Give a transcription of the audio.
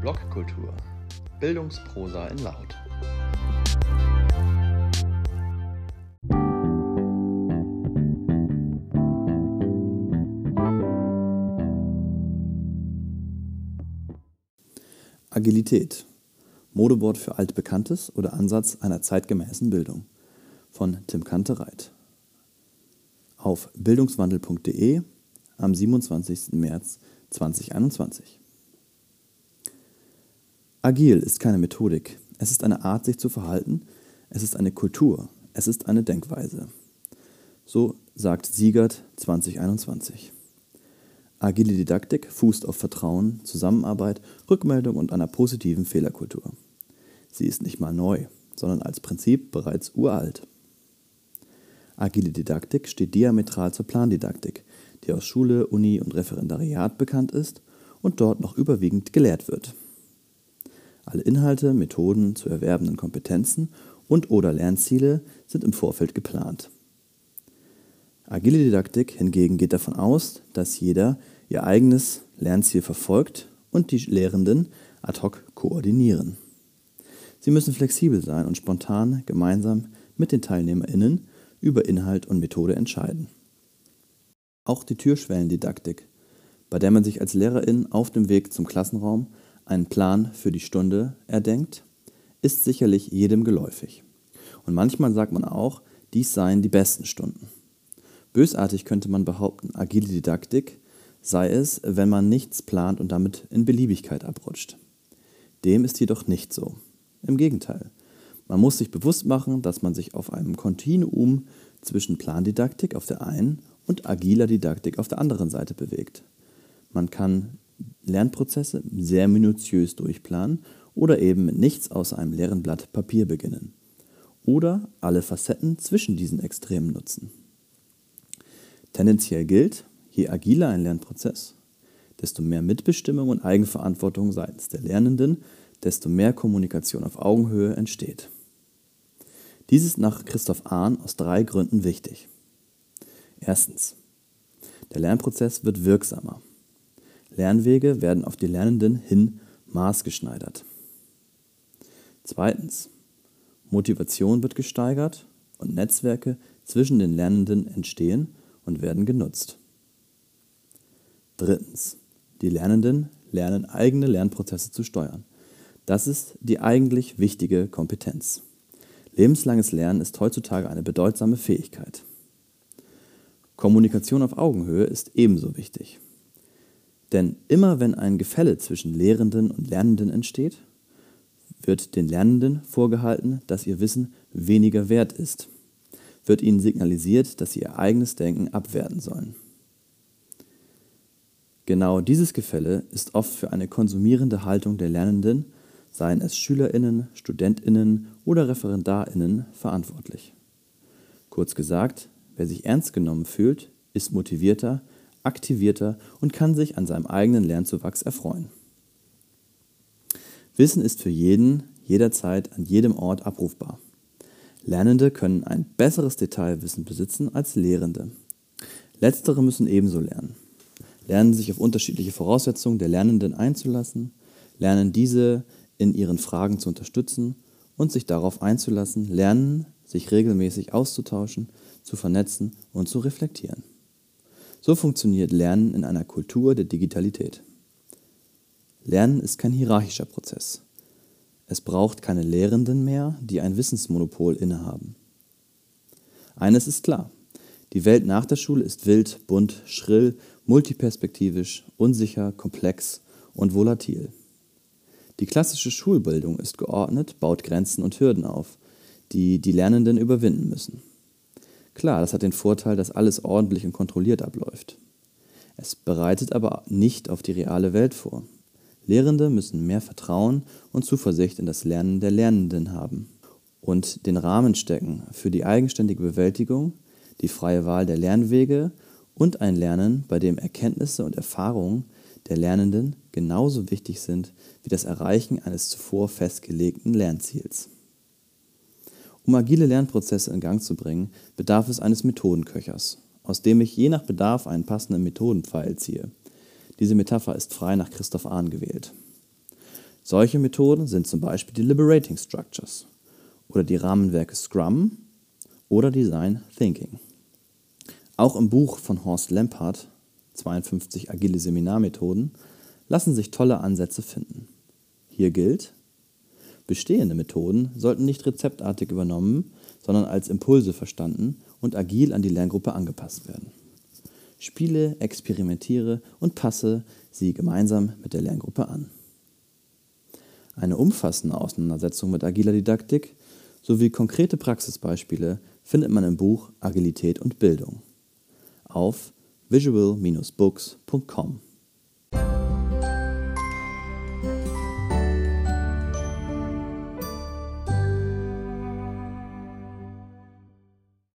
Blogkultur. Bildungsprosa in Laut. Agilität. Modewort für altbekanntes oder Ansatz einer zeitgemäßen Bildung. Von Tim Kantereit. Auf bildungswandel.de am 27. März 2021. Agil ist keine Methodik. Es ist eine Art, sich zu verhalten. Es ist eine Kultur. Es ist eine Denkweise. So sagt Siegert 2021. Agile Didaktik fußt auf Vertrauen, Zusammenarbeit, Rückmeldung und einer positiven Fehlerkultur. Sie ist nicht mal neu, sondern als Prinzip bereits uralt. Agile Didaktik steht diametral zur Plandidaktik, die aus Schule, Uni und Referendariat bekannt ist und dort noch überwiegend gelehrt wird. Alle Inhalte, Methoden zu erwerbenden Kompetenzen und/oder Lernziele sind im Vorfeld geplant. Agile Didaktik hingegen geht davon aus, dass jeder ihr eigenes Lernziel verfolgt und die Lehrenden ad hoc koordinieren. Sie müssen flexibel sein und spontan gemeinsam mit den TeilnehmerInnen über Inhalt und Methode entscheiden. Auch die Türschwellendidaktik, bei der man sich als Lehrerin auf dem Weg zum Klassenraum einen Plan für die Stunde erdenkt, ist sicherlich jedem geläufig. Und manchmal sagt man auch, dies seien die besten Stunden. Bösartig könnte man behaupten, agile Didaktik sei es, wenn man nichts plant und damit in Beliebigkeit abrutscht. Dem ist jedoch nicht so. Im Gegenteil. Man muss sich bewusst machen, dass man sich auf einem Kontinuum zwischen Plandidaktik auf der einen und agiler Didaktik auf der anderen Seite bewegt. Man kann Lernprozesse sehr minutiös durchplanen oder eben mit nichts außer einem leeren Blatt Papier beginnen. Oder alle Facetten zwischen diesen Extremen nutzen. Tendenziell gilt, je agiler ein Lernprozess, desto mehr Mitbestimmung und Eigenverantwortung seitens der Lernenden, desto mehr Kommunikation auf Augenhöhe entsteht. Dies ist nach Christoph Ahn aus drei Gründen wichtig. Erstens. Der Lernprozess wird wirksamer. Lernwege werden auf die Lernenden hin maßgeschneidert. Zweitens. Motivation wird gesteigert und Netzwerke zwischen den Lernenden entstehen und werden genutzt. Drittens. Die Lernenden lernen eigene Lernprozesse zu steuern. Das ist die eigentlich wichtige Kompetenz. Lebenslanges Lernen ist heutzutage eine bedeutsame Fähigkeit. Kommunikation auf Augenhöhe ist ebenso wichtig. Denn immer wenn ein Gefälle zwischen Lehrenden und Lernenden entsteht, wird den Lernenden vorgehalten, dass ihr Wissen weniger wert ist, wird ihnen signalisiert, dass sie ihr eigenes Denken abwerten sollen. Genau dieses Gefälle ist oft für eine konsumierende Haltung der Lernenden, seien es Schülerinnen, Studentinnen oder Referendarinnen, verantwortlich. Kurz gesagt, wer sich ernst genommen fühlt, ist motivierter, aktivierter und kann sich an seinem eigenen Lernzuwachs erfreuen. Wissen ist für jeden, jederzeit, an jedem Ort abrufbar. Lernende können ein besseres Detailwissen besitzen als Lehrende. Letztere müssen ebenso lernen. Lernen sich auf unterschiedliche Voraussetzungen der Lernenden einzulassen, lernen diese in ihren Fragen zu unterstützen und sich darauf einzulassen, lernen, sich regelmäßig auszutauschen, zu vernetzen und zu reflektieren. So funktioniert Lernen in einer Kultur der Digitalität. Lernen ist kein hierarchischer Prozess. Es braucht keine Lehrenden mehr, die ein Wissensmonopol innehaben. Eines ist klar. Die Welt nach der Schule ist wild, bunt, schrill, multiperspektivisch, unsicher, komplex und volatil. Die klassische Schulbildung ist geordnet, baut Grenzen und Hürden auf, die die Lernenden überwinden müssen. Klar, das hat den Vorteil, dass alles ordentlich und kontrolliert abläuft. Es bereitet aber nicht auf die reale Welt vor. Lehrende müssen mehr Vertrauen und Zuversicht in das Lernen der Lernenden haben und den Rahmen stecken für die eigenständige Bewältigung, die freie Wahl der Lernwege und ein Lernen, bei dem Erkenntnisse und Erfahrungen der Lernenden genauso wichtig sind wie das Erreichen eines zuvor festgelegten Lernziels. Um agile Lernprozesse in Gang zu bringen, bedarf es eines Methodenköchers, aus dem ich je nach Bedarf einen passenden Methodenpfeil ziehe. Diese Metapher ist frei nach Christoph Ahn gewählt. Solche Methoden sind zum Beispiel die Liberating Structures oder die Rahmenwerke Scrum oder Design Thinking. Auch im Buch von Horst Lempart, 52 agile Seminarmethoden, lassen sich tolle Ansätze finden. Hier gilt, bestehende Methoden sollten nicht rezeptartig übernommen, sondern als Impulse verstanden und agil an die Lerngruppe angepasst werden. Spiele, experimentiere und passe sie gemeinsam mit der Lerngruppe an. Eine umfassende Auseinandersetzung mit agiler Didaktik sowie konkrete Praxisbeispiele findet man im Buch Agilität und Bildung auf visual-books.com.